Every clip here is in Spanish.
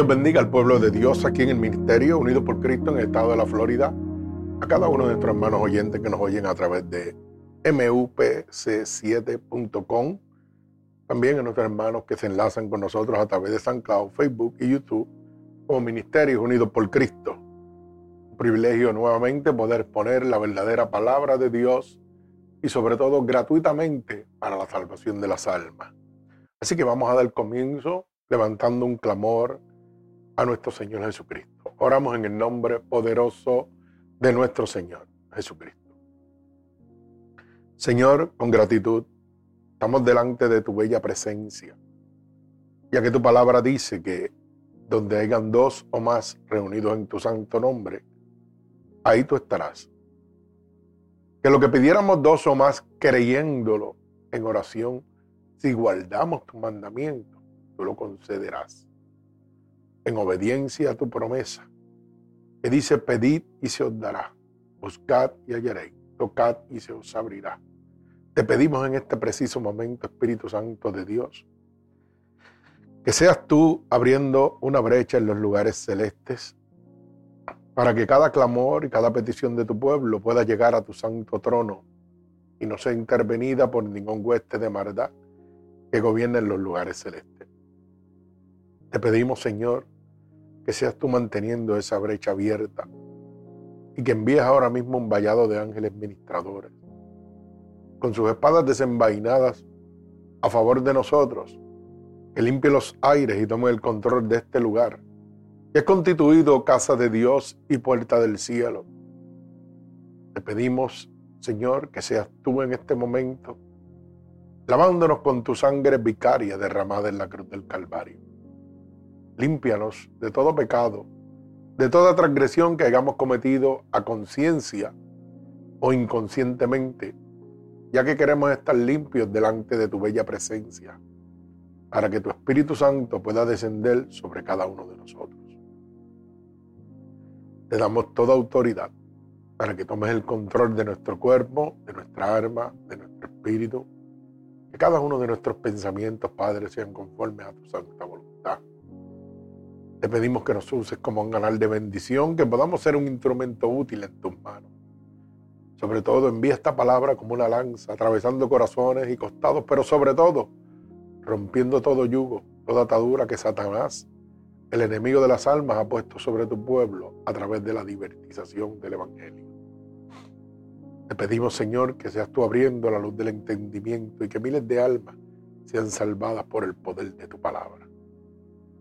Dios bendiga al pueblo de Dios aquí en el ministerio, unido por Cristo en el estado de la Florida, a cada uno de nuestros hermanos oyentes que nos oyen a través de mupc7.com, también a nuestros hermanos que se enlazan con nosotros a través de San Cloud, Facebook y YouTube, como Ministerios Unidos por Cristo. Un privilegio nuevamente poder poner la verdadera palabra de Dios y sobre todo gratuitamente para la salvación de las almas. Así que vamos a dar comienzo levantando un clamor a nuestro Señor Jesucristo. Oramos en el nombre poderoso de nuestro Señor Jesucristo. Señor, con gratitud, estamos delante de tu bella presencia, ya que tu palabra dice que donde hayan dos o más reunidos en tu santo nombre, ahí tú estarás. Que lo que pidiéramos dos o más creyéndolo en oración, si guardamos tu mandamiento, tú lo concederás. En obediencia a tu promesa, que dice, pedid y se os dará, buscad y hallaréis, tocad y se os abrirá. Te pedimos en este preciso momento, Espíritu Santo de Dios, que seas tú abriendo una brecha en los lugares celestes para que cada clamor y cada petición de tu pueblo pueda llegar a tu santo trono y no sea intervenida por ningún hueste de maldad que gobierne en los lugares celestes. Te pedimos, Señor, que seas tú manteniendo esa brecha abierta y que envíes ahora mismo un vallado de ángeles ministradores con sus espadas desenvainadas a favor de nosotros, que limpie los aires y tome el control de este lugar que es constituido casa de Dios y puerta del cielo. Te pedimos, Señor, que seas tú en este momento, lavándonos con tu sangre vicaria derramada en la cruz del Calvario. Límpianos de todo pecado, de toda transgresión que hayamos cometido a conciencia o inconscientemente, ya que queremos estar limpios delante de tu bella presencia, para que tu Espíritu Santo pueda descender sobre cada uno de nosotros. Te damos toda autoridad para que tomes el control de nuestro cuerpo, de nuestra alma, de nuestro espíritu. Que cada uno de nuestros pensamientos, Padre, sean conformes a tu santa voluntad. Te pedimos que nos uses como un canal de bendición, que podamos ser un instrumento útil en tus manos. Sobre todo, envía esta palabra como una lanza, atravesando corazones y costados, pero sobre todo, rompiendo todo yugo, toda atadura que Satanás el enemigo de las almas ha puesto sobre tu pueblo a través de la divertización del Evangelio. Te pedimos, Señor, que seas tú abriendo la luz del entendimiento y que miles de almas sean salvadas por el poder de tu palabra.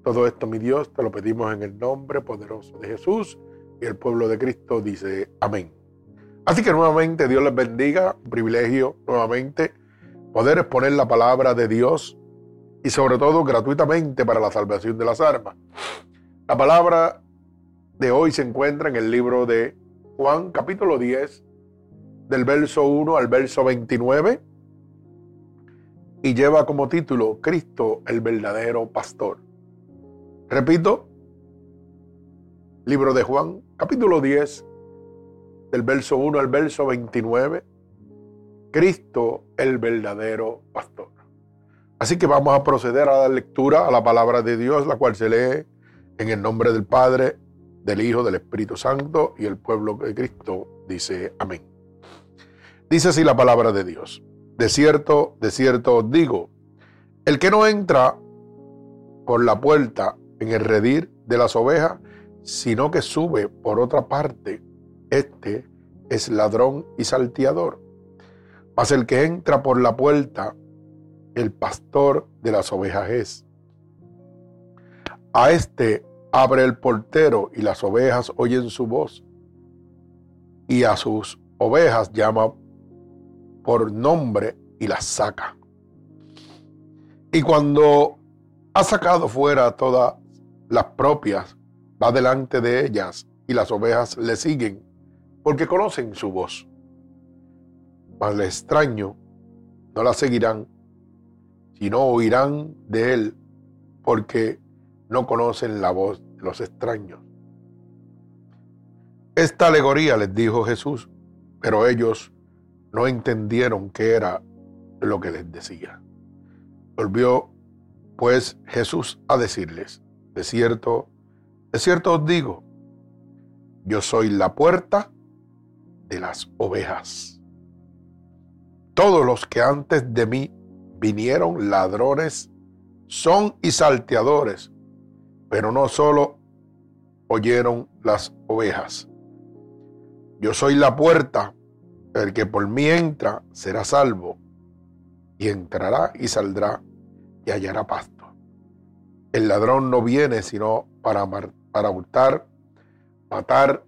Todo esto, mi Dios, te lo pedimos en el nombre poderoso de Jesús y el pueblo de Cristo dice amén. Así que nuevamente Dios les bendiga, un privilegio nuevamente poder exponer la palabra de Dios y sobre todo gratuitamente para la salvación de las armas. La palabra de hoy se encuentra en el libro de Juan capítulo 10, del verso 1 al verso 29, y lleva como título Cristo el verdadero pastor. Repito, libro de Juan capítulo 10, del verso 1 al verso 29, Cristo el verdadero pastor. Así que vamos a proceder a la lectura a la palabra de Dios, la cual se lee en el nombre del Padre, del Hijo, del Espíritu Santo y el pueblo de Cristo dice amén. Dice así la palabra de Dios. De cierto, de cierto os digo, el que no entra por la puerta en el redir de las ovejas, sino que sube por otra parte, este es ladrón y salteador. Mas el que entra por la puerta el pastor de las ovejas es. A este abre el portero y las ovejas oyen su voz. Y a sus ovejas llama por nombre y las saca. Y cuando ha sacado fuera todas las propias, va delante de ellas y las ovejas le siguen porque conocen su voz. Mas el extraño no la seguirán y no oirán de él porque no conocen la voz de los extraños. Esta alegoría les dijo Jesús, pero ellos no entendieron qué era lo que les decía. Volvió pues Jesús a decirles, De cierto, de cierto os digo, yo soy la puerta de las ovejas. Todos los que antes de mí vinieron ladrones son y salteadores, pero no solo oyeron las ovejas. Yo soy la puerta, el que por mí entra será salvo, y entrará y saldrá y hallará pasto. El ladrón no viene sino para, para hurtar, matar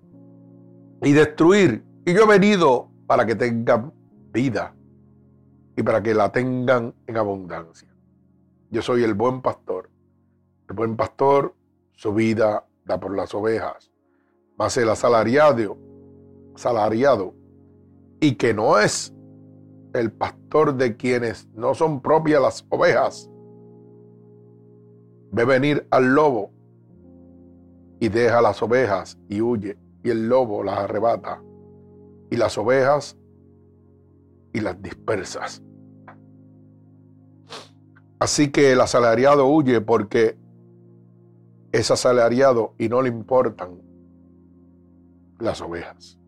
y destruir. Y yo he venido para que tengan vida y para que la tengan en abundancia. Yo soy el buen pastor. El buen pastor su vida da por las ovejas. Mas el asalariado, salariado, y que no es el pastor de quienes no son propias las ovejas, ve venir al lobo y deja las ovejas y huye, y el lobo las arrebata, y las ovejas y las dispersas. Así que el asalariado huye porque es asalariado y no le importan las ovejas.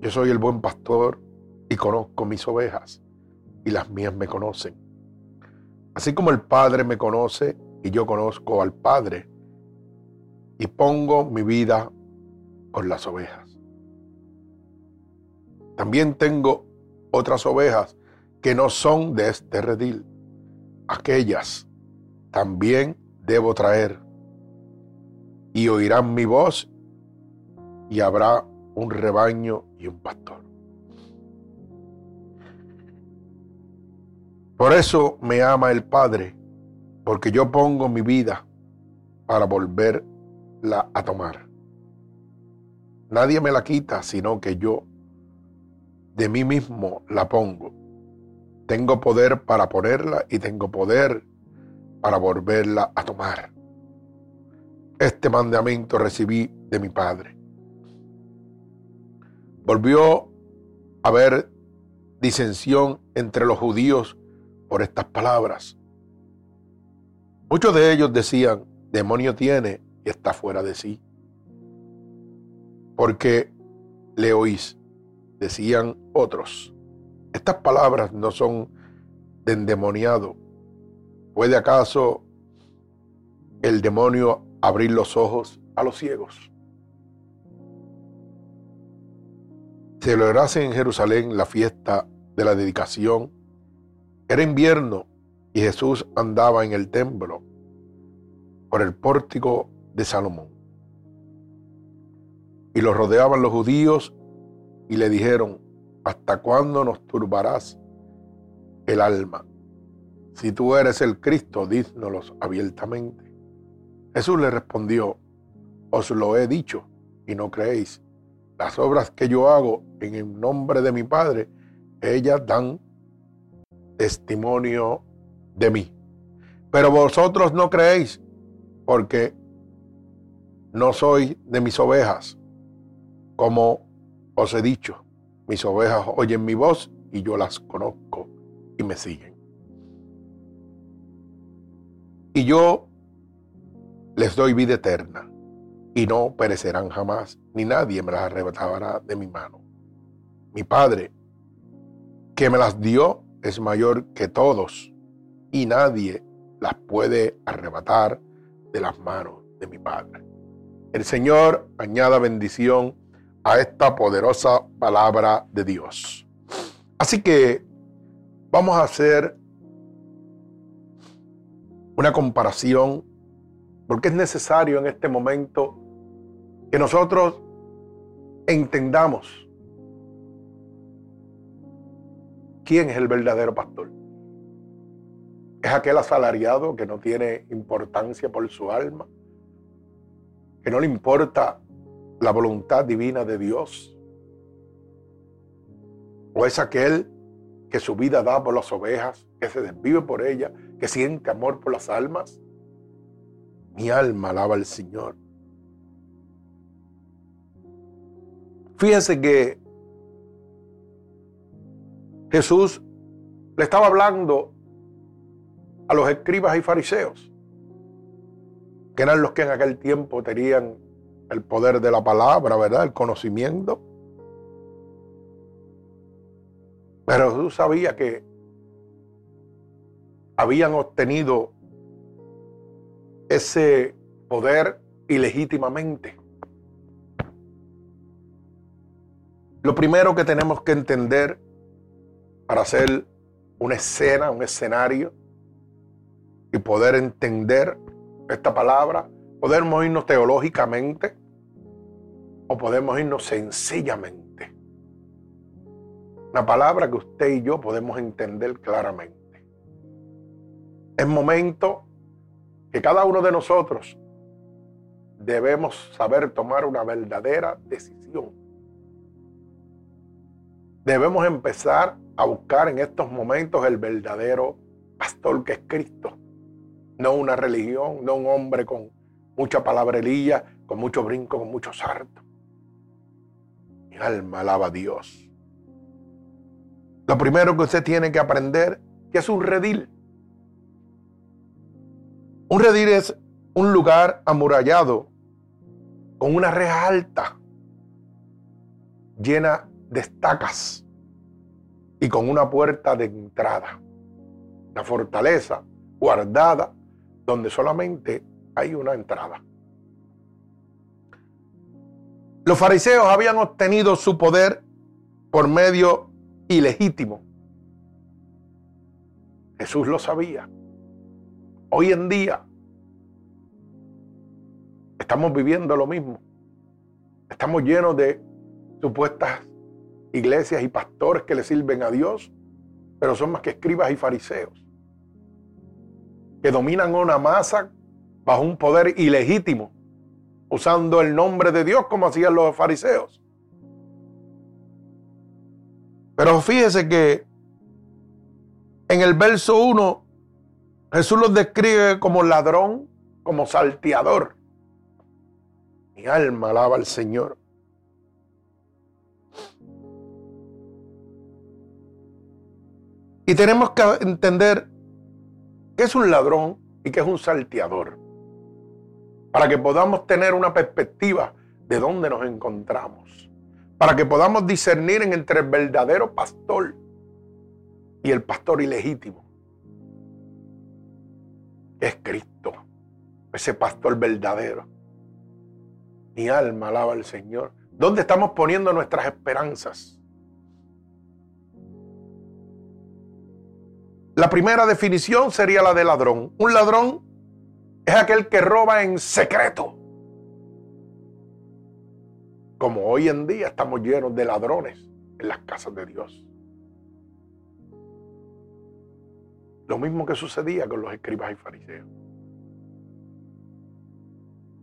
Yo soy el buen pastor y conozco mis ovejas y las mías me conocen. Así como el Padre me conoce y yo conozco al Padre y pongo mi vida por las ovejas. También tengo otras ovejas que no son de este redil. Aquellas también debo traer y oirán mi voz y habrá un rebaño y un pastor. Por eso me ama el Padre, porque yo pongo mi vida para volverla a tomar. Nadie me la quita, sino que yo de mí mismo la pongo. Tengo poder para ponerla y tengo poder para volverla a tomar. Este mandamiento recibí de mi Padre. Volvió a haber disensión entre los judíos por estas palabras. Muchos de ellos decían, demonio tiene y está fuera de sí. Porque le oís, decían otros. Estas palabras no son de endemoniado. ¿Puede acaso el demonio abrir los ojos a los ciegos. Celebrase en Jerusalén la fiesta de la dedicación. Era invierno y Jesús andaba en el templo por el pórtico de Salomón. Y lo rodeaban los judíos y le dijeron, ¿hasta cuándo nos turbarás el alma? Si tú eres el Cristo, dísnoslo abiertamente. Jesús le respondió, os lo he dicho y no creéis. Las obras que yo hago en el nombre de mi Padre, ellas dan testimonio de mí. Pero vosotros no creéis porque no soy de mis ovejas, como os he dicho. Mis ovejas oyen mi voz y yo las conozco y me siguen. Y yo les doy vida eterna y no perecerán jamás, ni nadie me las arrebatará de mi mano. Mi Padre, que me las dio, es mayor que todos y nadie las puede arrebatar de las manos de mi Padre. El Señor añada bendición a esta poderosa palabra de Dios. Así que vamos a hacer una comparación porque es necesario en este momento que nosotros entendamos quién es el verdadero pastor. Es aquel asalariado que no tiene importancia por su alma, que no le importa la voluntad divina de Dios. O es aquel que su vida da por las ovejas, que se desvive por ellas, que siente amor por las almas. Mi alma alaba al Señor. Fíjense que Jesús le estaba hablando a los escribas y fariseos que eran los que en aquel tiempo tenían el poder de la palabra, ¿verdad? El conocimiento. Pero Jesús sabía que habían obtenido ese poder ilegítimamente. Lo primero que tenemos que entender para hacer una escena, un escenario, y poder entender esta palabra, podemos irnos teológicamente o podemos irnos sencillamente. Una palabra que usted y yo podemos entender claramente. Es momento que cada uno de nosotros debemos saber tomar una verdadera decisión. Debemos empezar a buscar en estos momentos el verdadero pastor que es Cristo. No una religión, no un hombre con mucha palabrería, con mucho brinco, con mucho sarto. Mi alma alaba a Dios. Lo primero que usted tiene que aprender que es un redil. Un redil es un lugar amurallado con una reja alta llena de estacas y con una puerta de entrada. La fortaleza guardada donde solamente hay una entrada. Los fariseos habían obtenido su poder por medio ilegítimo. Jesús lo sabía. Hoy en día estamos viviendo lo mismo. Estamos llenos de supuestas iglesias y pastores que le sirven a Dios, pero son más que escribas y fariseos, que dominan una masa bajo un poder ilegítimo, usando el nombre de Dios como hacían los fariseos. Pero fíjese que en el verso 1 Jesús los describe como ladrón, como salteador. Mi alma alaba al Señor. Y tenemos que entender qué es un ladrón y qué es un salteador. Para que podamos tener una perspectiva de dónde nos encontramos. Para que podamos discernir entre el verdadero pastor y el pastor ilegítimo. Es Cristo, ese pastor verdadero. Mi alma alaba al Señor. ¿Dónde estamos poniendo nuestras esperanzas? La primera definición sería la de ladrón. Un ladrón es aquel que roba en secreto. Como hoy en día estamos llenos de ladrones en las casas de Dios. Lo mismo que sucedía con los escribas y fariseos.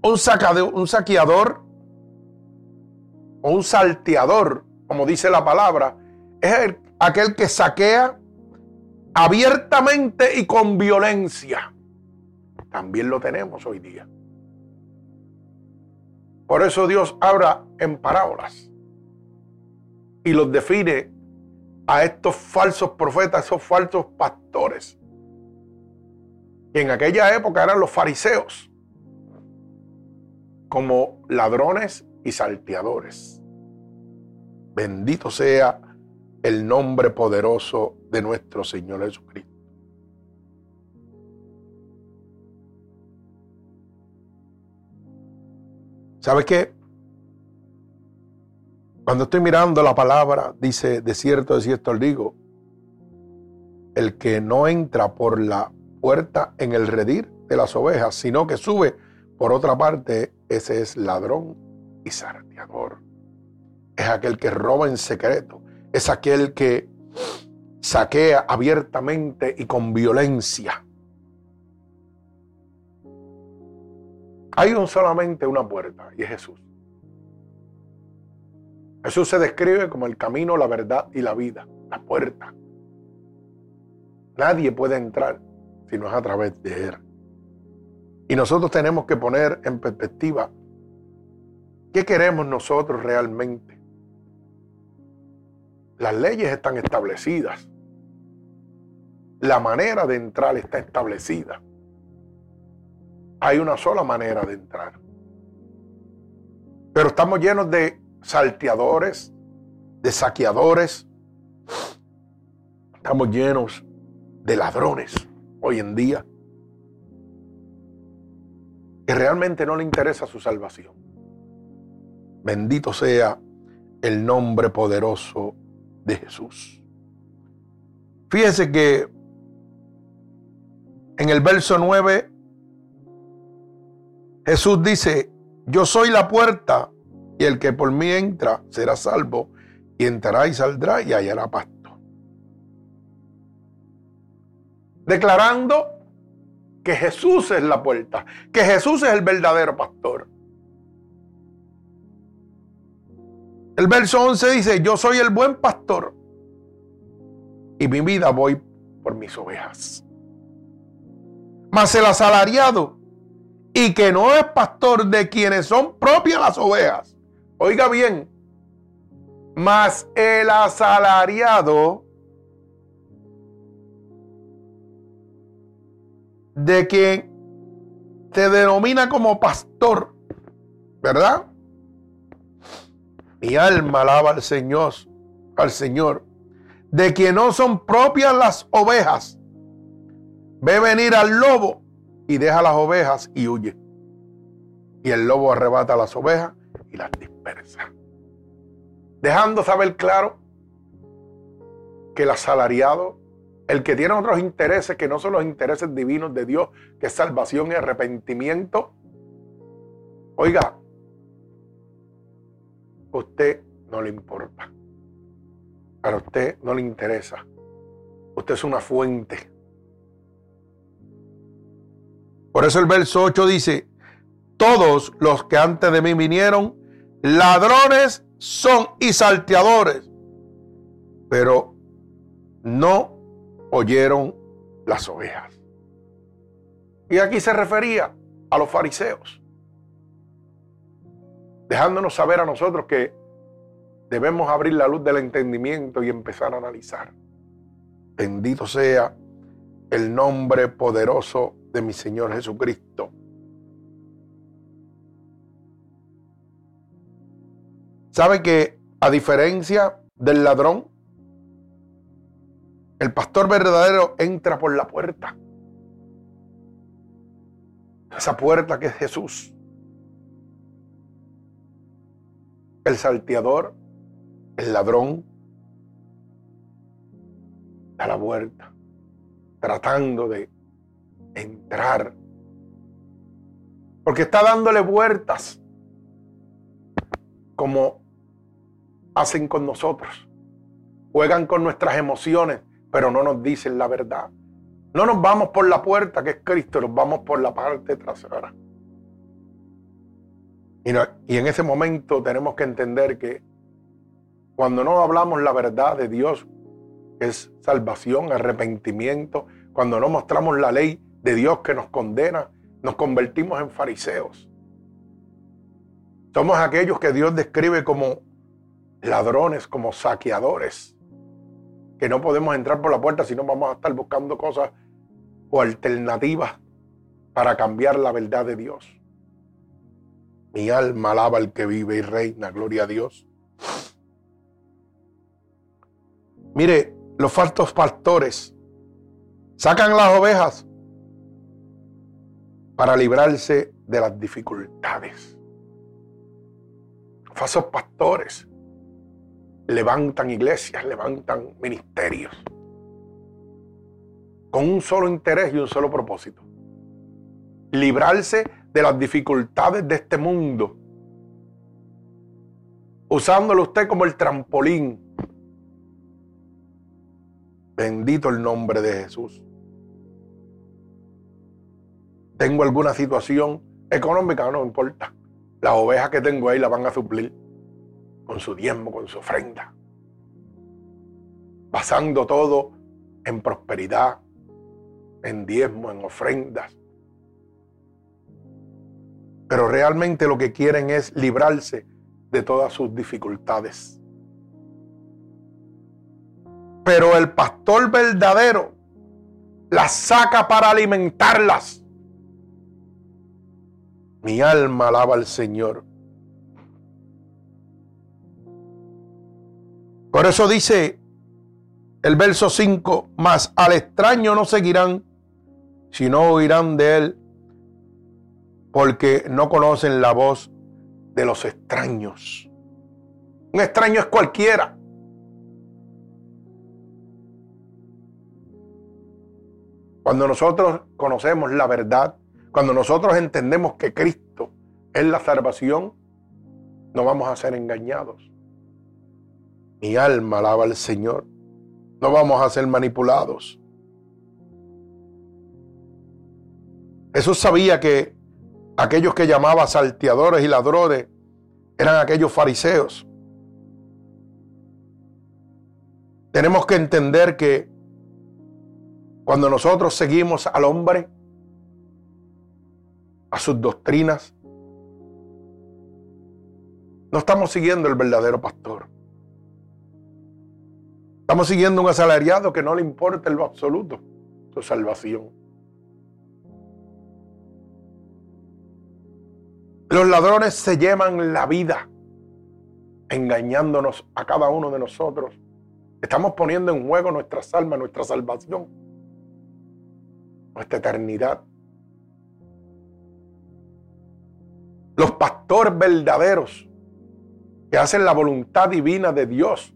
Un, sacador, un saqueador o un salteador, como dice la palabra, es aquel que saquea abiertamente y con violencia. También lo tenemos hoy día. Por eso Dios habla en parábolas y los define a estos falsos profetas, esos falsos pastores, que en aquella época eran los fariseos, como ladrones y salteadores. Bendito sea el nombre poderoso de nuestro Señor Jesucristo. ¿Sabes qué? Cuando estoy mirando la palabra, dice, de cierto, de cierto os digo, el que no entra por la puerta en el redir de las ovejas, sino que sube por otra parte, ese es ladrón y sarteador. Es aquel que roba en secreto, es aquel que saquea abiertamente y con violencia. Hay un solamente una puerta y es Jesús. Jesús se describe como el camino, la verdad y la vida, la puerta. Nadie puede entrar si no es a través de Él. Y nosotros tenemos que poner en perspectiva qué queremos nosotros realmente. Las leyes están establecidas. La manera de entrar está establecida. hay una sola manera de entrar. Pero estamos llenos de salteadores, de saqueadores. Estamos llenos de ladrones hoy en día que realmente no le interesa su salvación. Bendito sea el nombre poderoso de Jesús. Fíjese que en el verso 9 Jesús dice, yo soy la puerta y el que por mí entra será salvo y entrará y saldrá y hallará pasto. Declarando que Jesús es la puerta, que Jesús es el verdadero pastor. El verso 11 dice, yo soy el buen pastor y mi vida voy por mis ovejas. Mas el asalariado y que no es pastor de quienes son propias las ovejas. Oiga bien, mas el asalariado de quien te denomina como pastor, ¿verdad? Mi alma alaba al Señor, al Señor, de quien no son propias las ovejas. Ve venir al lobo y deja las ovejas y huye. Y el lobo arrebata las ovejas y las dispersa. Dejando saber claro que el asalariado, el que tiene otros intereses que no son los intereses divinos de Dios, que es salvación y arrepentimiento, oiga, usted no le importa. Para usted no le interesa. Usted es una fuente por eso el verso 8 dice, todos los que antes de mí vinieron, ladrones son y salteadores, pero no oyeron las ovejas. Y aquí se refería a los fariseos, dejándonos saber a nosotros que debemos abrir la luz del entendimiento y empezar a analizar. Bendito sea el nombre poderoso de mi Señor Jesucristo. ¿Sabe que a diferencia del ladrón, el pastor verdadero entra por la puerta? Esa puerta que es Jesús. El salteador, el ladrón, a la puerta, tratando de entrar. Porque está dándole vueltas como hacen con nosotros. Juegan con nuestras emociones, pero no nos dicen la verdad. No nos vamos por la puerta que es Cristo, nos vamos por la parte trasera. Y, en ese momento tenemos que entender que cuando no hablamos la verdad de Dios, es salvación, arrepentimiento, cuando no mostramos la ley de Dios que nos condena, nos convertimos en fariseos. Somos aquellos que Dios describe como ladrones, como saqueadores, que no podemos entrar por la puerta si no vamos a estar buscando cosas o alternativas para cambiar la verdad de Dios. Mi alma alaba al que vive y reina, gloria a Dios. Mire, los falsos pastores sacan las ovejas para librarse de las dificultades. Falsos pastores levantan iglesias, levantan ministerios con un solo interés y un solo propósito. Librarse de las dificultades de este mundo, usándolo usted como el trampolín. Bendito el nombre de Jesús tengo alguna situación económica, no importa. Las ovejas que tengo ahí las van a suplir con su diezmo, con su ofrenda. Basando todo en prosperidad, en diezmo, en ofrendas. Pero realmente lo que quieren es librarse de todas sus dificultades. Pero el pastor verdadero las saca para alimentarlas Mi alma alaba al Señor. Por eso dice el verso 5, más al extraño no seguirán, sino oirán de él, porque no conocen la voz de los extraños. Un extraño es cualquiera. Cuando nosotros conocemos la verdad, cuando nosotros entendemos que Cristo es la salvación, no vamos a ser engañados. Mi alma alaba al Señor. No vamos a ser manipulados. Jesús sabía que aquellos que llamaba salteadores y ladrones eran aquellos fariseos. Tenemos que entender que cuando nosotros seguimos al hombre, a sus doctrinas. No estamos siguiendo el verdadero pastor. Estamos siguiendo un asalariado que no le importa en lo absoluto su salvación. Los ladrones se llevan la vida engañándonos a cada uno de nosotros. Estamos poniendo en juego nuestras almas, nuestra salvación, nuestra eternidad. Los pastores verdaderos que hacen la voluntad divina de Dios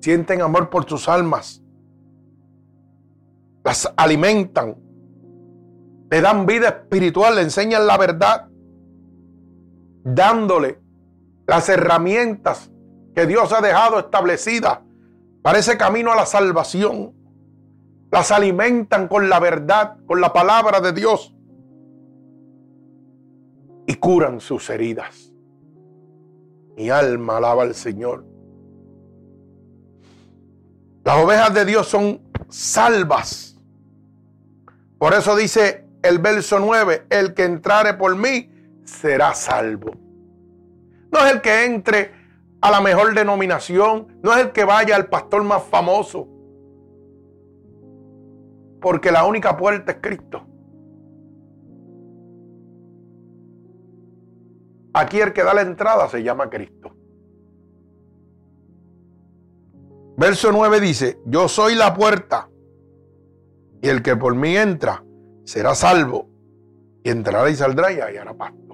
sienten amor por sus almas, las alimentan, le dan vida espiritual, le enseñan la verdad, dándole las herramientas que Dios ha dejado establecidas para ese camino a la salvación. Las alimentan con la verdad, con la palabra de Dios y curan sus heridas. Mi alma alaba al Señor. Las ovejas de Dios son salvas. Por eso dice el verso 9, el que entrare por mí será salvo. No es el que entre a la mejor denominación, no es el que vaya al pastor más famoso, porque la única puerta es Cristo. Aquí el que da la entrada se llama Cristo. Verso 9 dice, yo soy la puerta y el que por mí entra será salvo y entrará y saldrá y hallará pasto.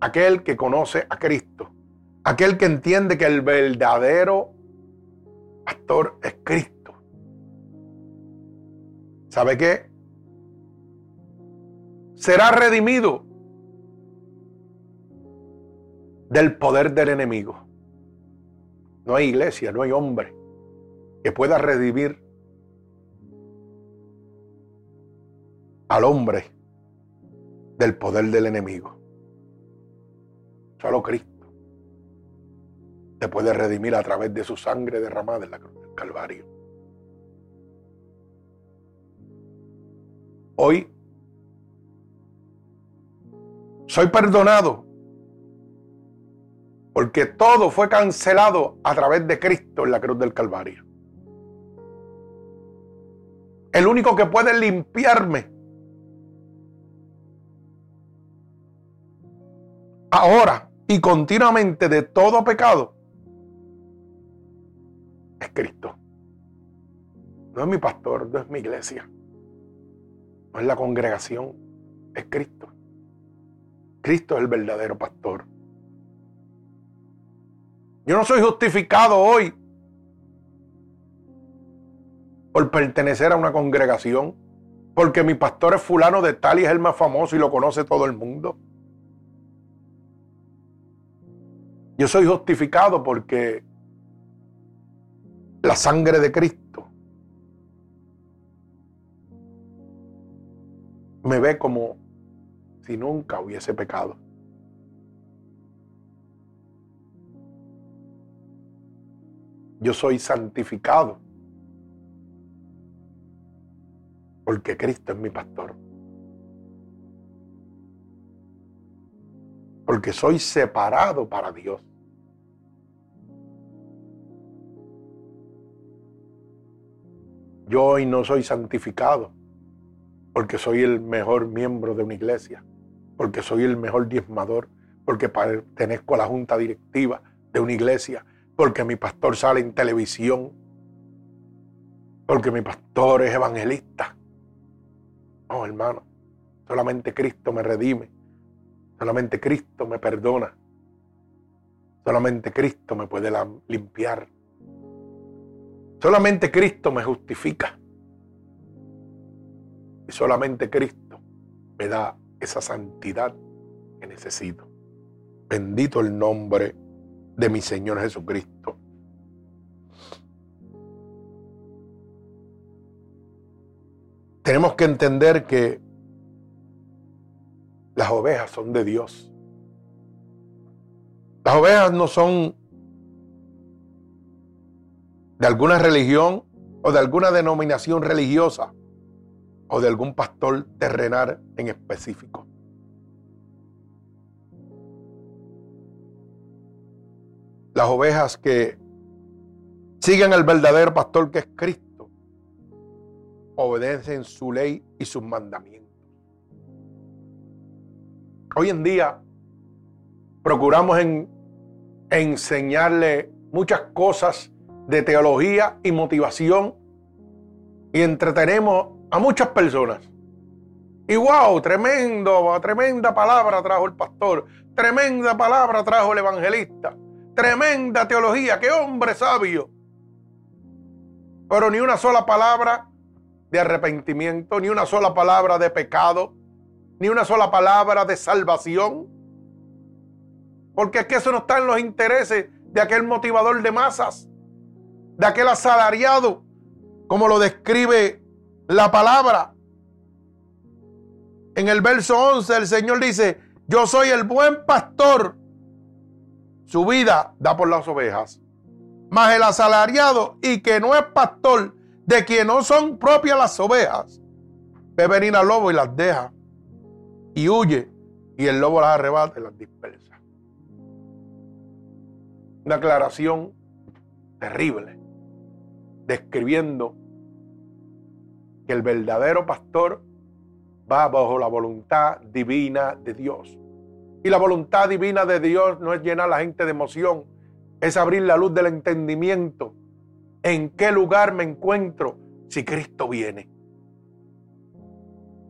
Aquel que conoce a Cristo, aquel que entiende que el verdadero pastor es Cristo. ¿Sabe qué? será redimido del poder del enemigo. No hay iglesia, no hay hombre que pueda redimir al hombre del poder del enemigo. Solo Cristo te puede redimir a través de su sangre derramada en la cruz del Calvario. Hoy soy perdonado porque todo fue cancelado a través de Cristo en la cruz del Calvario. El único que puede limpiarme ahora y continuamente de todo pecado es Cristo. No es mi pastor, no es mi iglesia, no es la congregación, es Cristo. Cristo es el verdadero pastor. Yo no soy justificado hoy por pertenecer a una congregación, porque mi pastor es fulano de tal y es el más famoso y lo conoce todo el mundo. Yo soy justificado porque la sangre de Cristo me ve como si nunca hubiese pecado. Yo soy santificado porque Cristo es mi pastor. Porque soy separado para Dios. Yo hoy no soy santificado porque soy el mejor miembro de una iglesia, porque soy el mejor diezmador, porque pertenezco a la junta directiva de una iglesia, porque mi pastor sale en televisión, porque mi pastor es evangelista. No, hermano, solamente Cristo me redime, solamente Cristo me perdona, solamente Cristo me puede limpiar, solamente Cristo me justifica y solamente Cristo me da esa santidad que necesito. Bendito el nombre de mi Señor Jesucristo. Tenemos que entender que las ovejas son de Dios. Las ovejas no son de alguna religión o de alguna denominación religiosa o de algún pastor terrenal en específico. Las ovejas que siguen al verdadero pastor que es Cristo, obedecen su ley y sus mandamientos. Hoy en día procuramos en, enseñarle muchas cosas de teología y motivación y entretenemos a muchas personas. Y wow, tremendo, tremenda palabra trajo el pastor, tremenda palabra trajo el evangelista, tremenda teología, qué hombre sabio. Pero ni una sola palabra de arrepentimiento, ni una sola palabra de pecado, ni una sola palabra de salvación. Porque es que eso no está en los intereses de aquel motivador de masas, de aquel asalariado, como lo describe la palabra. En el verso 11 el Señor dice, yo soy el buen pastor. Su vida da por las ovejas. Mas el asalariado y que no es pastor, de quien no son propias las ovejas, ve venir al lobo y las deja. Y huye. Y el lobo las arrebata y las dispersa. Una aclaración terrible. Describiendo que el verdadero pastor va bajo la voluntad divina de Dios. Y la voluntad divina de Dios no es llenar a la gente de emoción, es abrir la luz del entendimiento. ¿En qué lugar me encuentro si Cristo viene?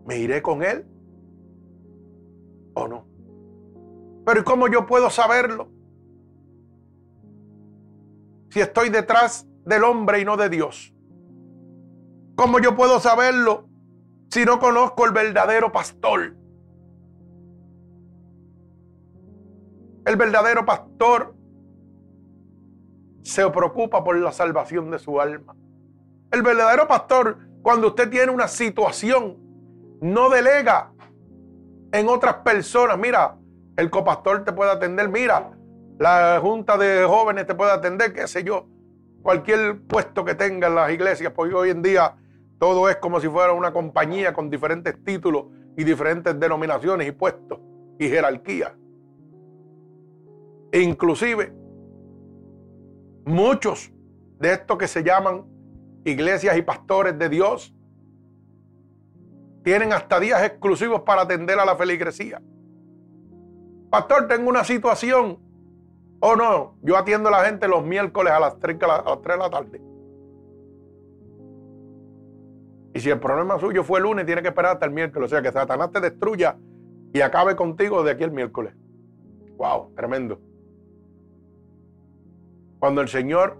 ¿Me iré con Él o no? Pero ¿y cómo yo puedo saberlo? Si estoy detrás del hombre y no de Dios. ¿Cómo yo puedo saberlo si no conozco el verdadero pastor? El verdadero pastor se preocupa por la salvación de su alma. El verdadero pastor, cuando usted tiene una situación, no delega en otras personas. Mira, el copastor te puede atender. Mira, la junta de jóvenes te puede atender, qué sé yo. Cualquier puesto que tenga en las iglesias, porque hoy en día todo es como si fuera una compañía con diferentes títulos y diferentes denominaciones y puestos y jerarquía. E inclusive, muchos de estos que se llaman iglesias y pastores de Dios tienen hasta días exclusivos para atender a la feligresía. Pastor, tengo una situación. O oh, no, yo atiendo a la gente los miércoles a las 3, a las 3 de la tarde. Y si el problema suyo fue el lunes, tiene que esperar hasta el miércoles. O sea, que Satanás te destruya y acabe contigo de aquí el miércoles. Wow, tremendo. Cuando el Señor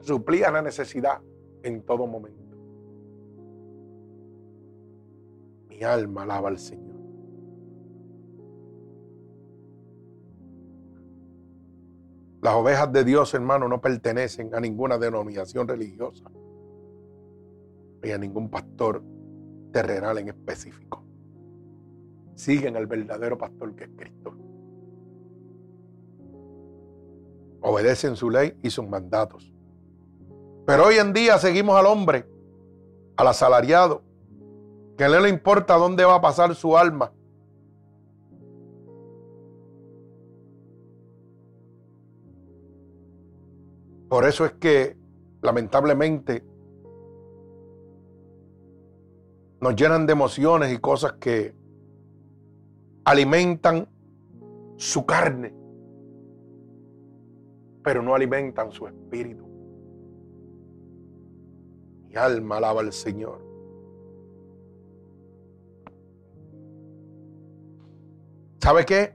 suplía la necesidad en todo momento. Alma alaba al Señor. Las ovejas de Dios, hermano, no pertenecen a ninguna denominación religiosa ni a ningún pastor terrenal en específico. Siguen al verdadero pastor que es Cristo. Obedecen su ley y sus mandatos. Pero hoy en día seguimos al hombre, al asalariado, que no le importa dónde va a pasar su alma. Por eso es que, lamentablemente, nos llenan de emociones y cosas que alimentan su carne, pero no alimentan su espíritu. Mi alma alaba al Señor. ¿Sabe qué?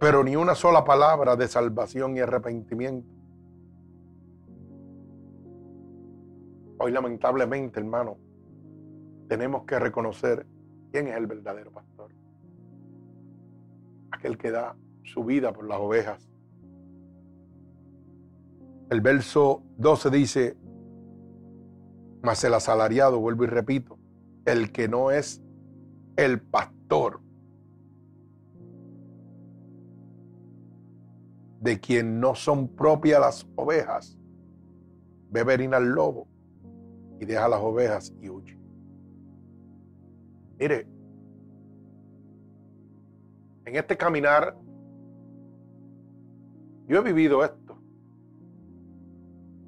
Pero ni una sola palabra de salvación y arrepentimiento. Hoy lamentablemente, hermano, tenemos que reconocer quién es el verdadero pastor. Aquel que da su vida por las ovejas. El verso 12 dice, mas el asalariado, vuelvo y repito, el que no es el pastor, de quien no son propias las ovejas, ve venir al lobo y deja las ovejas y huye. Mire, en este caminar, yo he vivido esto.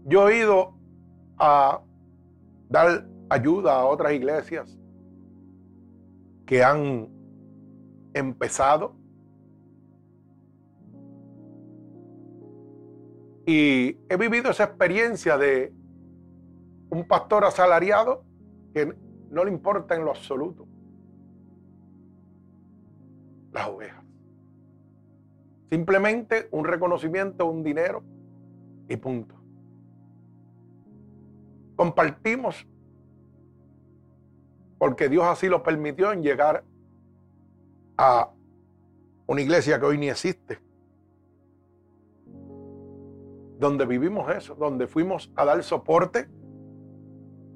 Yo he ido a dar ayuda a otras iglesias que han empezado y he vivido esa experiencia de un pastor asalariado que no le importa en lo absoluto las ovejas. Simplemente un reconocimiento, un dinero y punto. Compartimos porque Dios así lo permitió en llegar a una iglesia que hoy ni existe, donde vivimos eso, donde fuimos a dar soporte,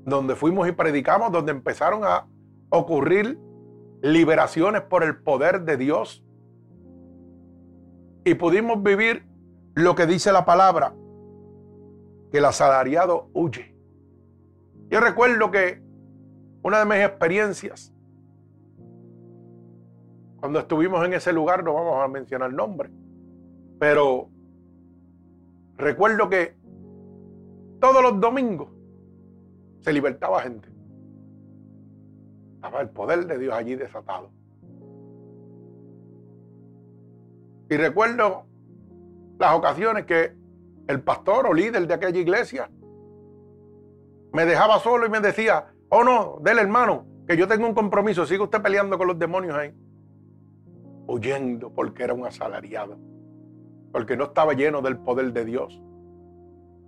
donde fuimos y predicamos, donde empezaron a ocurrir liberaciones por el poder de Dios. Y pudimos vivir lo que dice la palabra, que el asalariado huye. Yo recuerdo que una de mis experiencias, cuando estuvimos en ese lugar, no vamos a mencionar nombre, pero recuerdo que todos los domingos se libertaba gente. Estaba el poder de Dios allí desatado. Y recuerdo las ocasiones que el pastor o líder de aquella iglesia me dejaba solo y me decía, oh no, del hermano, que yo tengo un compromiso, sigue usted peleando con los demonios ahí. Huyendo porque era un asalariado, porque no estaba lleno del poder de Dios,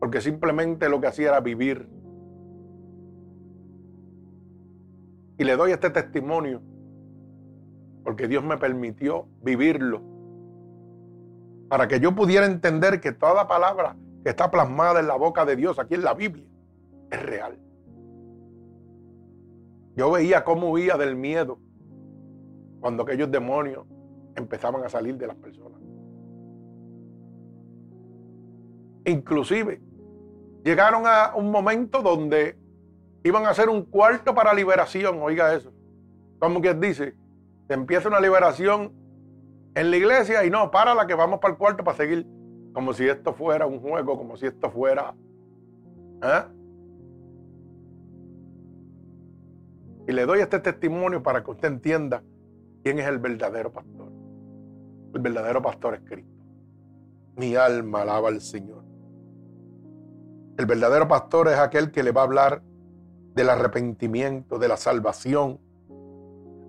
porque simplemente lo que hacía era vivir Y le doy este testimonio porque Dios me permitió vivirlo. Para que yo pudiera entender que toda palabra que está plasmada en la boca de Dios aquí en la Biblia es real. Yo veía cómo huía del miedo cuando aquellos demonios empezaban a salir de las personas. Inclusive llegaron a un momento donde iban a hacer un cuarto para liberación, oiga eso. Como quien dice, se empieza una liberación en la iglesia y no, para la que vamos para el cuarto para seguir. Como si esto fuera un juego, como si esto fuera. ¿eh? Y le doy este testimonio para que usted entienda quién es el verdadero pastor. El verdadero pastor es Cristo. Mi alma alaba al Señor. El verdadero pastor es aquel que le va a hablar del arrepentimiento, de la salvación.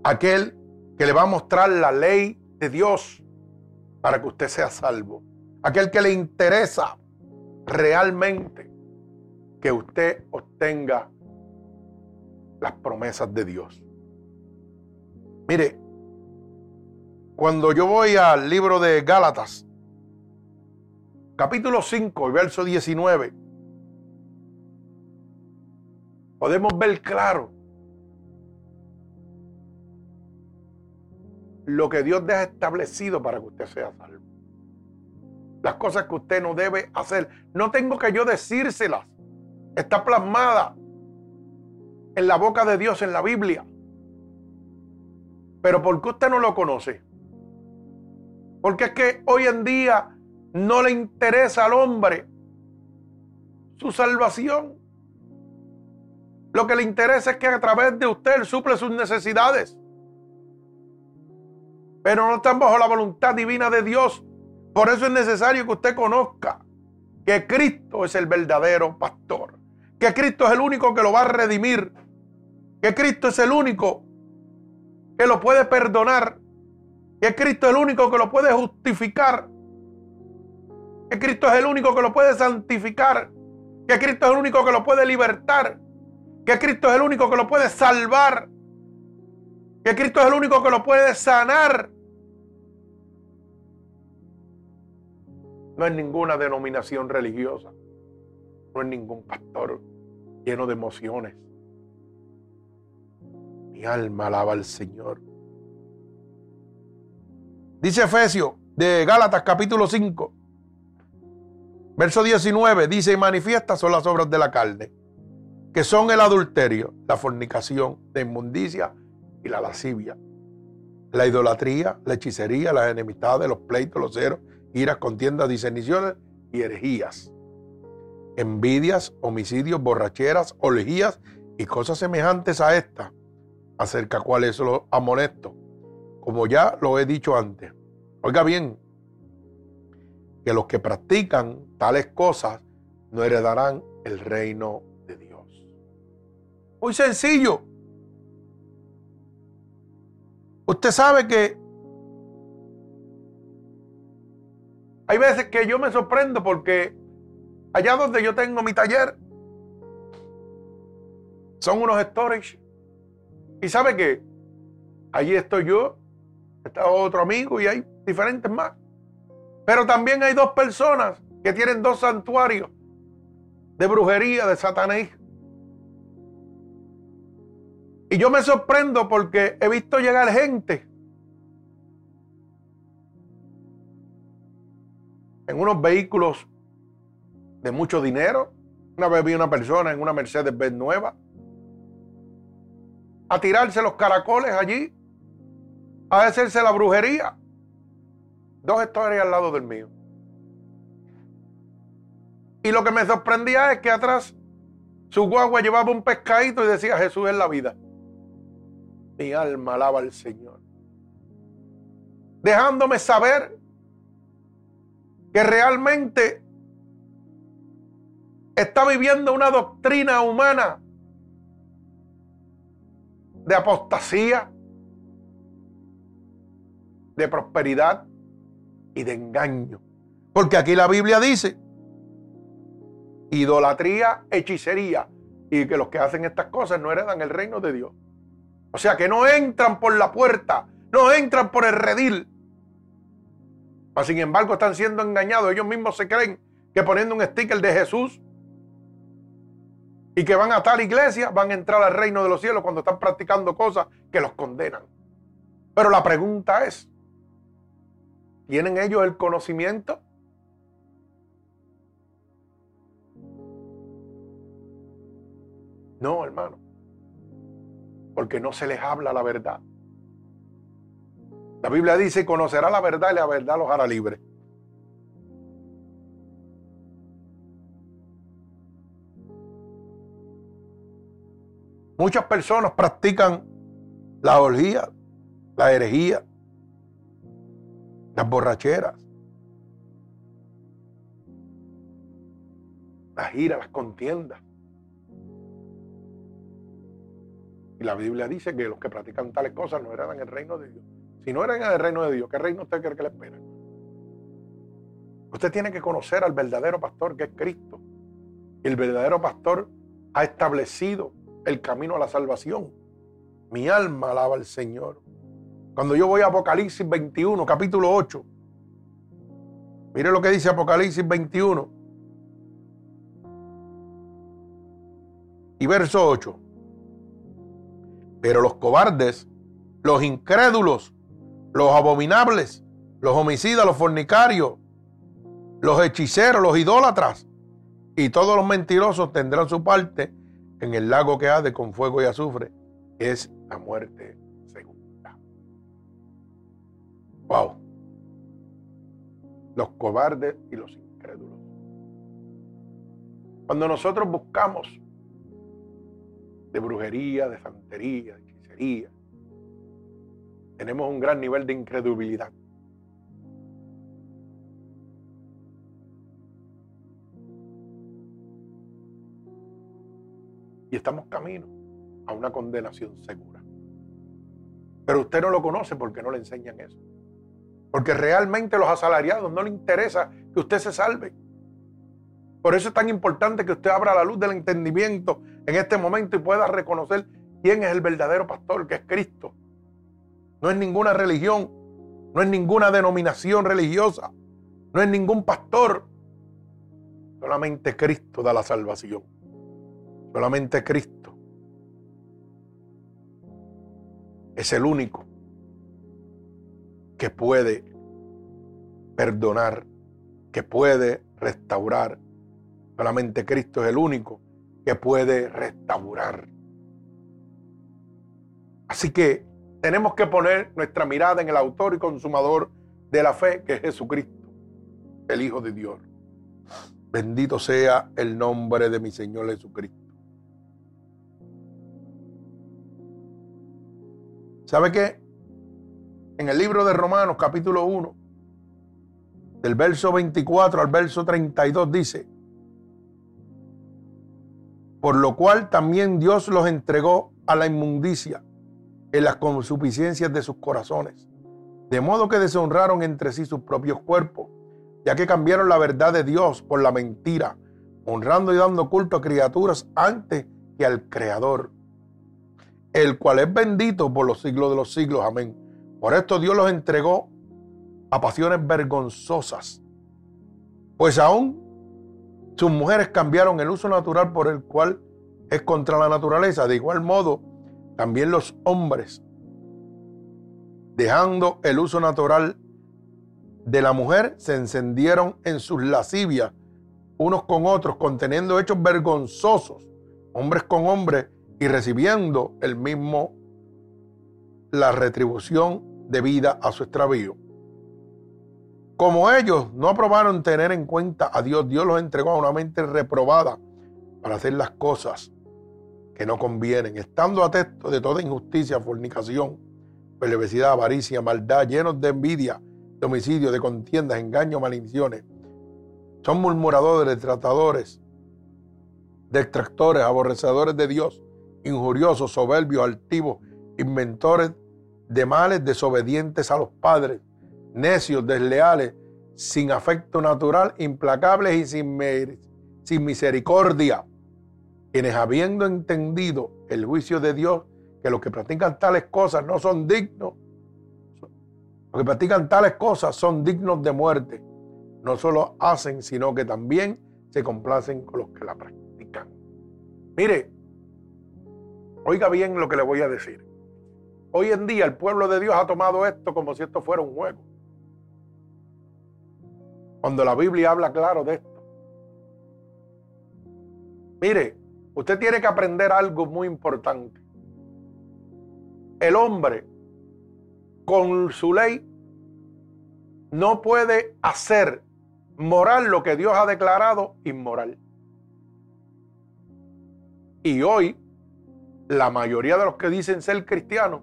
Aquel que le va a mostrar la ley de Dios para que usted sea salvo. Aquel que le interesa realmente que usted obtenga las promesas de Dios. Mire, cuando yo voy al libro de Gálatas, capítulo 5, verso 19, podemos ver claro lo que Dios deja establecido para que usted sea salvo. Las cosas que usted no debe hacer. No tengo que yo decírselas. Está plasmada en la boca de Dios en la Biblia. Pero ¿por qué usted no lo conoce? Porque es que hoy en día no le interesa al hombre su salvación. lo que le interesa es que a través de usted él suple sus necesidades. Pero no están bajo la voluntad divina de Dios. Por eso es necesario que usted conozca que Cristo es el verdadero pastor. Que Cristo es el único que lo va a redimir. Que Cristo es el único que lo puede perdonar. Que Cristo es el único que lo puede justificar. Que Cristo es el único que lo puede santificar. Que Cristo es el único que lo puede libertar que Cristo es el único que lo puede salvar, que Cristo es el único que lo puede sanar. No es ninguna denominación religiosa, no es ningún pastor lleno de emociones. Mi alma alaba al Señor. Dice Efesios de Gálatas capítulo 5, verso 19, dice, y manifiestas son las obras de la carne que son el adulterio, la fornicación, la inmundicia y la lascivia, la idolatría, la hechicería, las enemistades, los pleitos, los ceros, iras, contiendas, diseniciones y herejías, envidias, homicidios, borracheras, orgías y cosas semejantes a estas, acerca cuales los amonesto, como ya lo he dicho antes. Oiga bien, que los que practican tales cosas no heredarán el reino muy sencillo. Usted sabe que hay veces que yo me sorprendo porque allá donde yo tengo mi taller son unos storage. Y sabe que allí estoy yo, está otro amigo y hay diferentes más. Pero también hay dos personas que tienen dos santuarios de brujería, de satanás. Y yo me sorprendo porque he visto llegar gente en unos vehículos de mucho dinero. Una vez vi una persona en una Mercedes Benz nueva a tirarse los caracoles allí, a hacerse la brujería. Dos historias al lado del mío. Y lo que me sorprendía es que atrás su guagua llevaba un pescadito y decía Jesús es la vida. Mi alma alaba al Señor. Dejándome saber que realmente está viviendo una doctrina humana de apostasía, de prosperidad y de engaño. Porque aquí la Biblia dice, idolatría, hechicería, y que los que hacen estas cosas no heredan el reino de Dios. O sea que no entran por la puerta, no entran por el redil. Sin embargo están siendo engañados. Ellos mismos se creen que poniendo un sticker de Jesús y que van a tal iglesia van a entrar al reino de los cielos cuando están practicando cosas que los condenan. Pero la pregunta es, ¿tienen ellos el conocimiento? No, hermano porque no se les habla la verdad. La Biblia dice, conocerá la verdad y la verdad los hará libres. Muchas personas practican la orgía, la herejía, las borracheras, las giras, las contiendas. Y la Biblia dice que los que practican tales cosas no eran el reino de Dios. Si no eran el reino de Dios, ¿qué reino usted cree que le espera? Usted tiene que conocer al verdadero pastor que es Cristo. El verdadero pastor ha establecido el camino a la salvación. Mi alma alaba al Señor. Cuando yo voy a Apocalipsis 21, capítulo 8, mire lo que dice Apocalipsis 21 y verso 8. Pero los cobardes, los incrédulos, los abominables, los homicidas, los fornicarios, los hechiceros, los idólatras y todos los mentirosos tendrán su parte en el lago que de con fuego y azufre, es la muerte segunda. Wow. Los cobardes y los incrédulos. Cuando nosotros buscamos de brujería, de santería, de hechicería. Tenemos un gran nivel de incredulidad. Y estamos camino a una condenación segura. Pero usted no lo conoce porque no le enseñan eso. Porque realmente a los asalariados no le interesa que usted se salve. Por eso es tan importante que usted abra la luz del entendimiento en este momento y pueda reconocer quién es el verdadero pastor, que es Cristo. No es ninguna religión, no es ninguna denominación religiosa, no es ningún pastor. Solamente Cristo da la salvación. Solamente Cristo es el único que puede perdonar, que puede restaurar. Solamente Cristo es el único que puede restaurar. Así que tenemos que poner nuestra mirada en el autor y consumador de la fe, que es Jesucristo, el Hijo de Dios. Bendito sea el nombre de mi Señor Jesucristo. ¿Sabe qué? En el libro de Romanos capítulo 1, del verso 24 al verso 32 dice, por lo cual también Dios los entregó a la inmundicia en las consuficiencias de sus corazones, de modo que deshonraron entre sí sus propios cuerpos, ya que cambiaron la verdad de Dios por la mentira, honrando y dando culto a criaturas antes que al Creador el cual es bendito por los siglos de los siglos. Amén. Por esto Dios los entregó a pasiones vergonzosas, pues aún sus mujeres cambiaron el uso natural por el cual es contra la naturaleza. De igual modo, también los hombres, dejando el uso natural de la mujer, se encendieron en sus lascivias unos con otros, conteniendo hechos vergonzosos, hombres con hombres, y recibiendo el mismo la retribución debida a su extravío. Como ellos no aprobaron tener en cuenta a Dios, Dios los entregó a una mente reprobada para hacer las cosas que no convienen, estando atentos de toda injusticia, fornicación, perversidad, avaricia, maldad, llenos de envidia, de homicidio, de contiendas, engaños, maldiciones. Son murmuradores, tratadores, detractores, aborrecedores de Dios, injuriosos, soberbios, altivos, inventores de males, desobedientes a los padres, necios, desleales, sin afecto natural, implacables y sin, sin misericordia, quienes habiendo entendido el juicio de Dios, que los que practican tales cosas no son dignos, los que practican tales cosas son dignos de muerte, no solo hacen, sino que también se complacen con los que la practican. Mire, Oiga bien lo que le voy a decir. Hoy en día el pueblo de Dios ha tomado esto como si esto fuera un juego. Cuando la Biblia habla claro de esto. Mire, usted tiene que aprender algo muy importante. El hombre con su ley no puede hacer moral lo que Dios ha declarado inmoral. Y hoy la mayoría de los que dicen ser cristianos,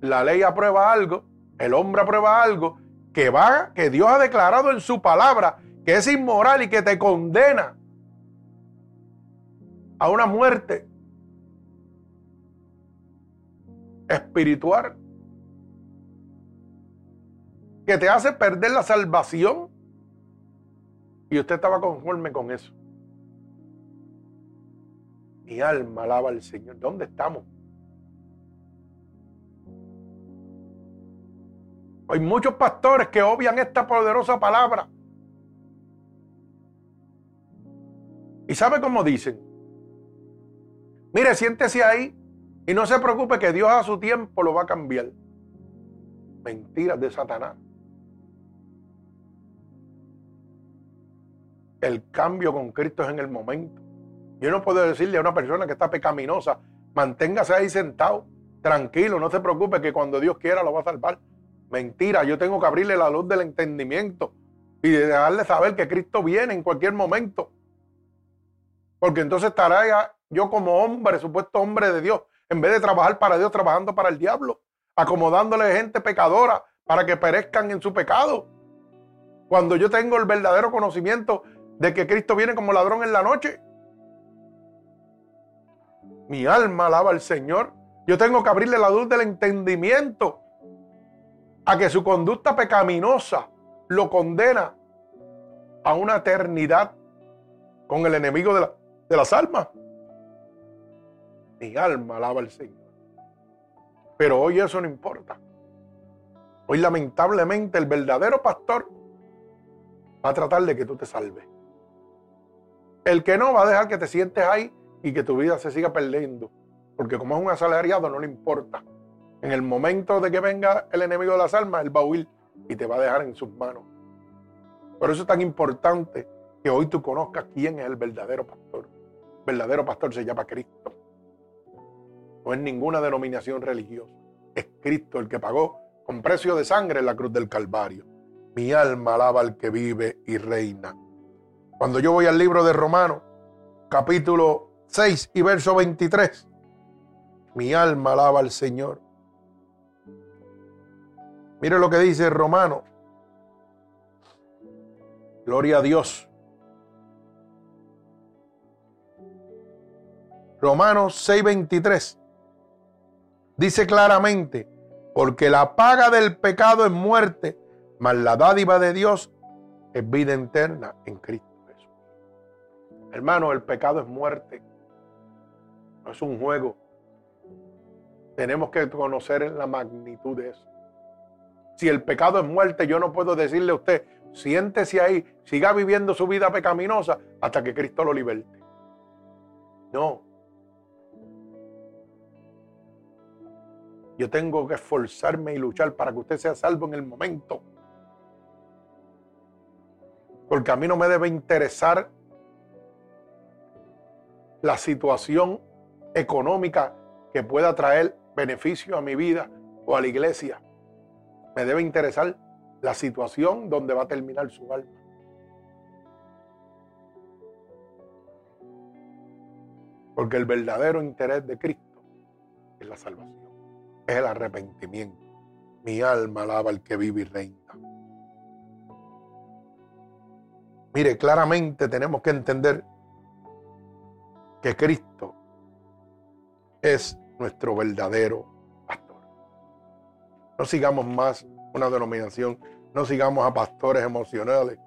la ley aprueba algo, el hombre aprueba algo que va, que Dios ha declarado en su palabra que es inmoral y que te condena a una muerte espiritual que te hace perder la salvación y usted estaba conforme con eso. Mi alma alaba al Señor. ¿Dónde estamos? Hay muchos pastores que obvian esta poderosa palabra. ¿Y sabe cómo dicen? Mire, siéntese ahí y no se preocupe que Dios a su tiempo lo va a cambiar. Mentiras de Satanás. El cambio con Cristo es en el momento. Yo no puedo decirle a una persona que está pecaminosa, manténgase ahí sentado, tranquilo, no se preocupe que cuando Dios quiera lo va a salvar. Mentira, yo tengo que abrirle la luz del entendimiento y dejarle saber que Cristo viene en cualquier momento. Porque entonces estará yo como hombre, supuesto hombre de Dios, en vez de trabajar para Dios, trabajando para el diablo, acomodándole gente pecadora para que perezcan en su pecado. Cuando yo tengo el verdadero conocimiento de que Cristo viene como ladrón en la noche. Mi alma alaba al Señor. Yo tengo que abrirle la luz del entendimiento a que su conducta pecaminosa lo condena a una eternidad con el enemigo de, de las almas. Mi alma alaba al Señor. Pero hoy eso no importa. Hoy lamentablemente el verdadero pastor va a tratar de que tú te salves. El que no va a dejar que te sientes ahí y que tu vida se siga perdiendo. Porque como es un asalariado no le importa. En el momento de que venga el enemigo de las almas, él va a huir y te va a dejar en sus manos. Por eso es tan importante que hoy tú conozcas quién es el verdadero pastor. El verdadero pastor se llama Cristo. No es ninguna denominación religiosa. Es Cristo el que pagó con precio de sangre en la cruz del Calvario. Mi alma alaba al que vive y reina. Cuando yo voy al libro de Romanos, capítulo 6 y verso 23, mi alma alaba al Señor. Mire lo que dice Romano. Gloria a Dios. Romanos 6:23 dice claramente, porque la paga del pecado es muerte, mas la dádiva de Dios es vida eterna en Cristo Jesús. Hermano, el pecado es muerte. No es un juego. Tenemos que conocer la magnitud de eso. Si el pecado es muerte, yo no puedo decirle a usted, siéntese ahí, siga viviendo su vida pecaminosa hasta que Cristo lo liberte. No, Yo tengo que esforzarme y luchar para que usted sea salvo en el momento. Porque a mí no me debe interesar la situación económica que pueda traer beneficio a mi vida o a la iglesia. Me debe interesar la situación donde va a terminar su alma. Porque el verdadero interés de Cristo es la salvación es el arrepentimiento. Mi alma alaba al que vive y reina. Mire, claramente tenemos que entender que Cristo es nuestro verdadero pastor. No sigamos más una denominación, no sigamos a pastores emocionales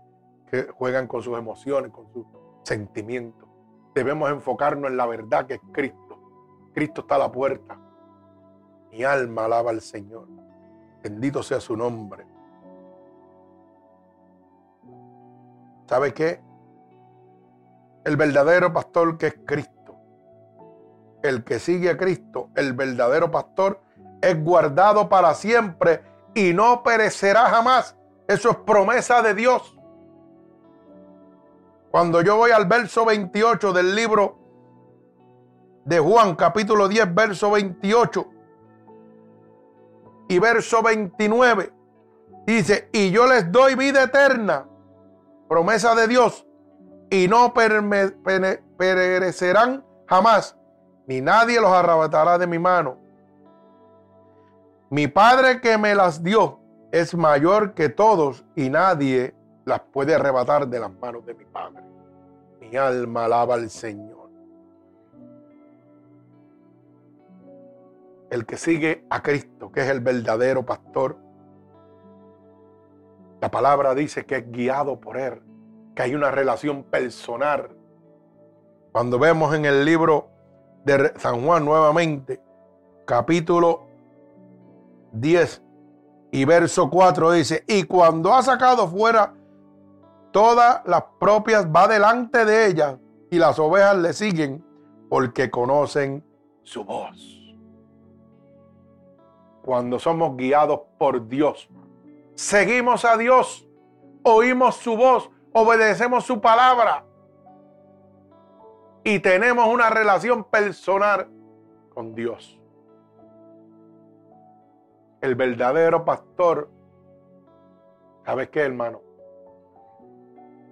que juegan con sus emociones, con sus sentimientos. Debemos enfocarnos en la verdad que es Cristo. Cristo está a la puerta. Mi alma alaba al Señor. Bendito sea su nombre. ¿Sabe qué? El verdadero pastor que es Cristo. El que sigue a Cristo, el verdadero pastor, es guardado para siempre y no perecerá jamás. Eso es promesa de Dios. Cuando yo voy al verso 28 del libro de Juan, capítulo 10, verso 28, y verso 29 dice, y yo les doy vida eterna, promesa de Dios, y no perecerán jamás, ni nadie los arrebatará de mi mano. Mi Padre que me las dio es mayor que todos y nadie las puede arrebatar de las manos de mi Padre. Mi alma alaba al Señor. el que sigue a Cristo, que es el verdadero pastor, la palabra dice que es guiado por Él, que hay una relación personal. Cuando vemos en el libro de San Juan nuevamente, capítulo 10 y verso 4 dice, y cuando ha sacado fuera todas las propias, va delante de ellas y las ovejas le siguen porque conocen su voz cuando somos guiados por Dios. Seguimos a Dios, oímos su voz, obedecemos su palabra y tenemos una relación personal con Dios. El verdadero pastor, ¿sabes qué, hermano?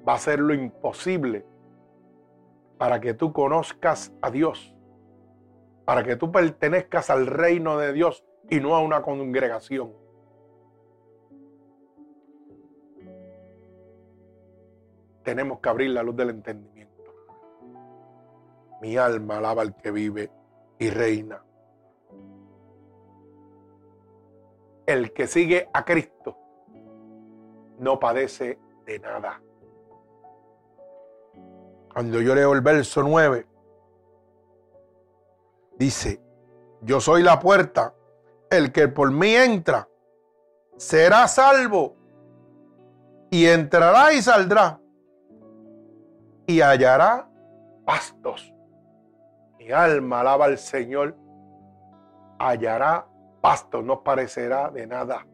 Va a hacer lo imposible para que tú conozcas a Dios, para que tú pertenezcas al reino de Dios y no a una congregación. Tenemos que abrir la luz del entendimiento. Mi alma alaba al que vive y reina. El que sigue a Cristo no padece de nada. Cuando yo leo el verso 9, dice, yo soy la puerta, el que por mí entra será salvo y entrará y saldrá y hallará pastos. Mi alma alaba al Señor, hallará pastos, no parecerá de nada.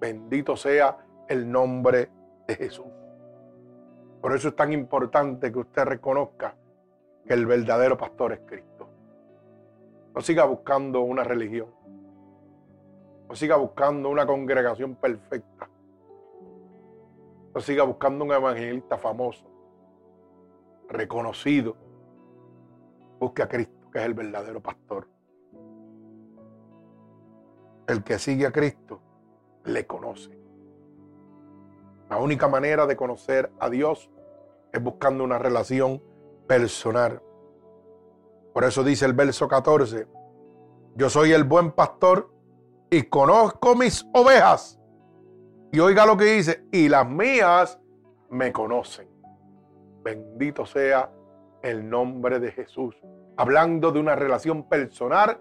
Bendito sea el nombre de Jesús. Por eso es tan importante que usted reconozca que el verdadero pastor es Cristo. No siga buscando una religión. No siga buscando una congregación perfecta. No siga buscando un evangelista famoso, reconocido. Busque a Cristo, que es el verdadero pastor. El que sigue a Cristo le conoce. La única manera de conocer a Dios es buscando una relación personal. Por eso dice el verso 14, yo soy el buen pastor y conozco mis ovejas. Y oiga lo que dice, y las mías me conocen. Bendito sea el nombre de Jesús. Hablando de una relación personal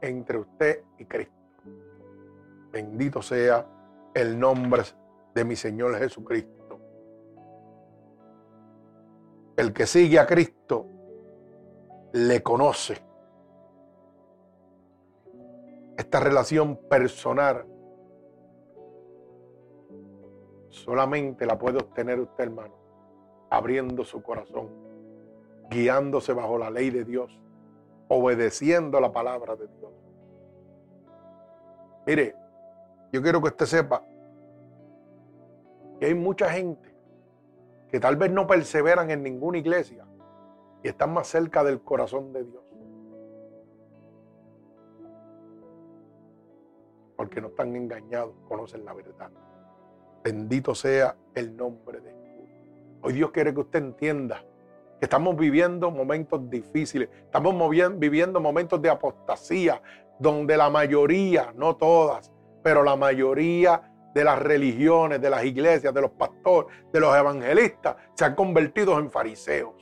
entre usted y Cristo. Bendito sea el nombre de mi Señor Jesucristo. El que sigue a Cristo le conoce. Esta relación personal solamente la puede obtener usted, hermano, abriendo su corazón, guiándose bajo la ley de Dios, obedeciendo la palabra de Dios. Mire, yo quiero que usted sepa y hay mucha gente que tal vez no perseveran en ninguna iglesia y están más cerca del corazón de Dios. Porque no están engañados, conocen la verdad. Bendito sea el nombre de Jesús. Hoy Dios quiere que usted entienda que estamos viviendo momentos difíciles, estamos viviendo momentos de apostasía, donde la mayoría, no todas, pero la mayoría de las religiones, de las iglesias, de los pastores, de los evangelistas, se han convertido en fariseos,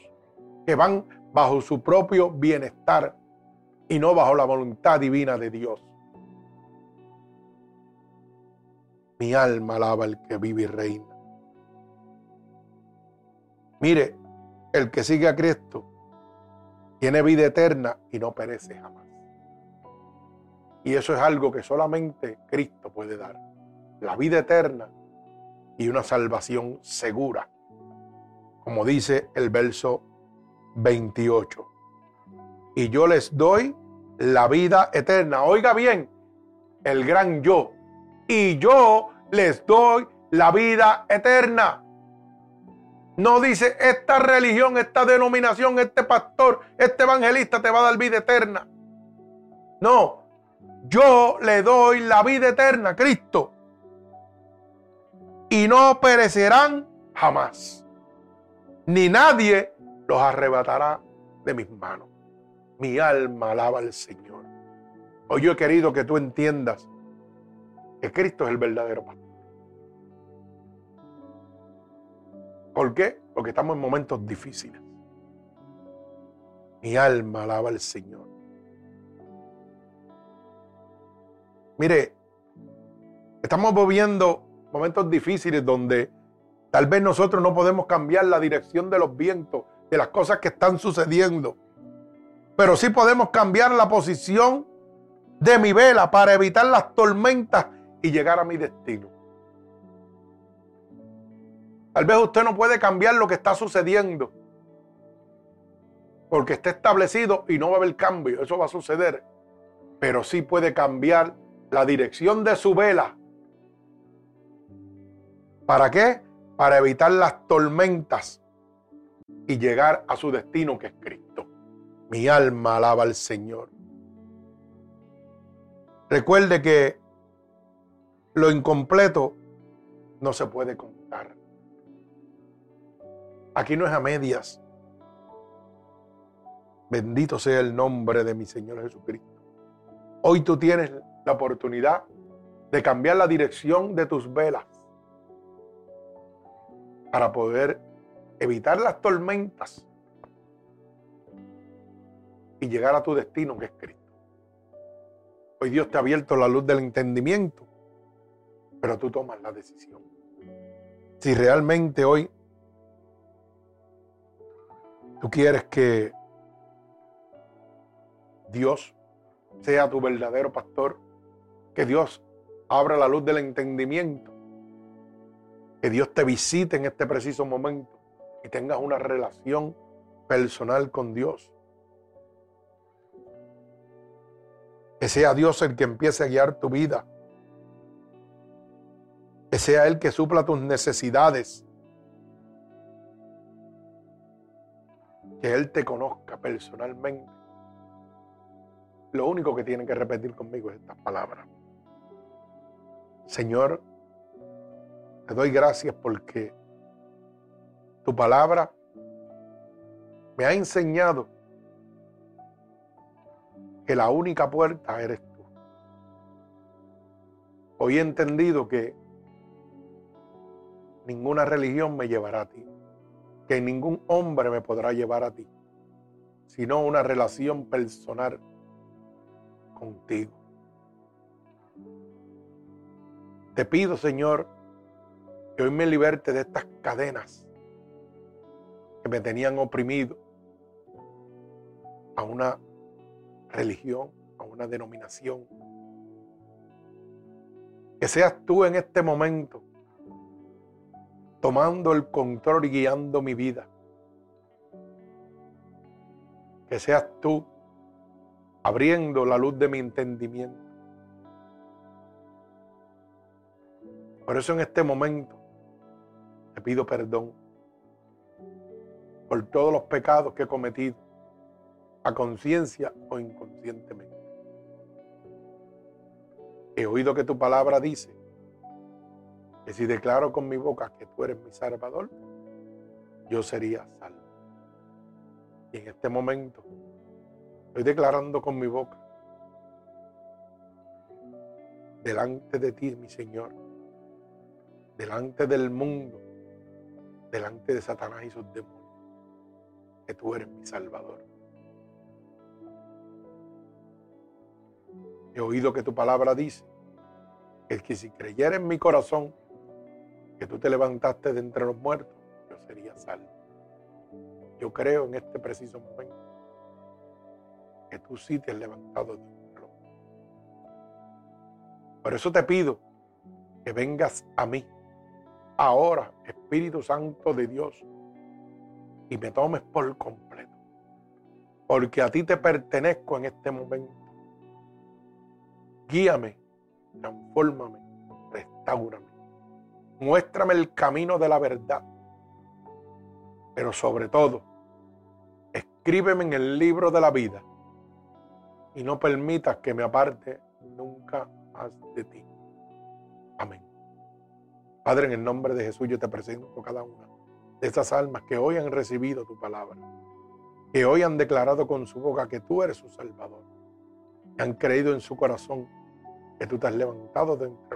que van bajo su propio bienestar y no bajo la voluntad divina de Dios. Mi alma alaba al que vive y reina. Mire, el que sigue a Cristo tiene vida eterna y no perece jamás. Y eso es algo que solamente Cristo puede dar la vida eterna y una salvación segura, como dice el verso 28. Y yo les doy la vida eterna. Oiga bien, el gran yo. Y yo les doy la vida eterna. No dice esta religión, esta denominación, este pastor, este evangelista te va a dar vida eterna. No, yo le doy la vida eterna, Cristo y no perecerán jamás. Ni nadie los arrebatará de mis manos. Mi alma alaba al Señor. Hoy yo he querido que tú entiendas que Cristo es el verdadero pastor. ¿Por qué? Porque estamos en momentos difíciles. Mi alma alaba al Señor. Mire, estamos viviendo momentos difíciles donde tal vez nosotros no podemos cambiar la dirección de los vientos, de las cosas que están sucediendo. Pero sí podemos cambiar la posición de mi vela para evitar las tormentas y llegar a mi destino. Tal vez usted no puede cambiar lo que está sucediendo. Porque está establecido y no va a haber cambio. Eso va a suceder. Pero sí puede cambiar la dirección de su vela ¿Para qué? Para evitar las tormentas y llegar a su destino que es Cristo. Mi alma alaba al Señor. Recuerde que lo incompleto no se puede contar. Aquí no es a medias. Bendito sea el nombre de mi Señor Jesucristo. Hoy tú tienes la oportunidad de cambiar la dirección de tus velas para poder evitar las tormentas y llegar a tu destino que es Cristo. Hoy Dios te ha abierto la luz del entendimiento, pero tú tomas la decisión. Si realmente hoy tú quieres que Dios sea tu verdadero pastor, que Dios abra la luz del entendimiento, que Dios te visite en este preciso momento y tengas una relación personal con Dios. Que sea Dios el que empiece a guiar tu vida. Que sea Él que supla tus necesidades. Que Él te conozca personalmente. Lo único que tiene que repetir conmigo es estas palabras. Señor, te doy gracias porque tu palabra me ha enseñado que la única puerta eres tú. Hoy he entendido que ninguna religión me llevará a ti, que ningún hombre me podrá llevar a ti, sino una relación personal contigo. Te pido, Señor, que hoy me liberte de estas cadenas que me tenían oprimido a una religión, a una denominación. Que seas tú en este momento tomando el control y guiando mi vida. Que seas tú abriendo la luz de mi entendimiento. Por eso en este momento te pido perdón por todos los pecados que he cometido a conciencia o inconscientemente. He oído que tu palabra dice que si declaro con mi boca que tú eres mi Salvador, yo sería salvo. Y en este momento estoy declarando con mi boca delante de ti, mi Señor, delante del mundo, delante de Satanás y sus demonios, que tú eres mi Salvador. He oído que tu palabra dice el que si creyera en mi corazón que tú te levantaste de entre los muertos, yo sería salvo. Yo creo en este preciso momento que tú sí te has levantado de entre los muertos. Por eso te pido que vengas a mí ahora, Espíritu Santo de Dios, y me tomes por completo. Porque a ti te pertenezco en este momento Guíame, transfórmame, restaurame. Muéstrame el camino de la verdad. Pero sobre todo, escríbeme en el libro de la vida y no permitas que me aparte nunca más de ti. Amén. Padre, en el nombre de Jesús yo te presento cada una de estas almas que hoy han recibido tu palabra, que hoy han declarado con su boca que tú eres su Salvador han creído en su corazón que tú te has levantado de entre.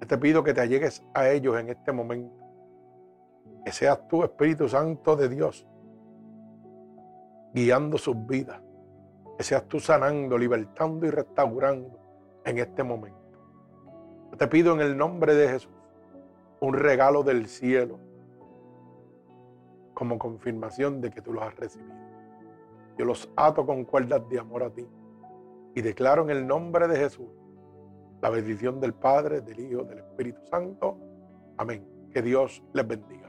Yo te pido que te allegues a ellos en este momento. Que seas tú, Espíritu Santo de Dios, guiando sus vidas. Que seas tú sanando, libertando y restaurando en este momento. Te pido en el nombre de Jesús un regalo del cielo como confirmación de que tú lo has recibido. Yo los ato con cuerdas de amor a ti y declaro en el nombre de Jesús la bendición del Padre, del Hijo, del Espíritu Santo. Amén. Que Dios les bendiga.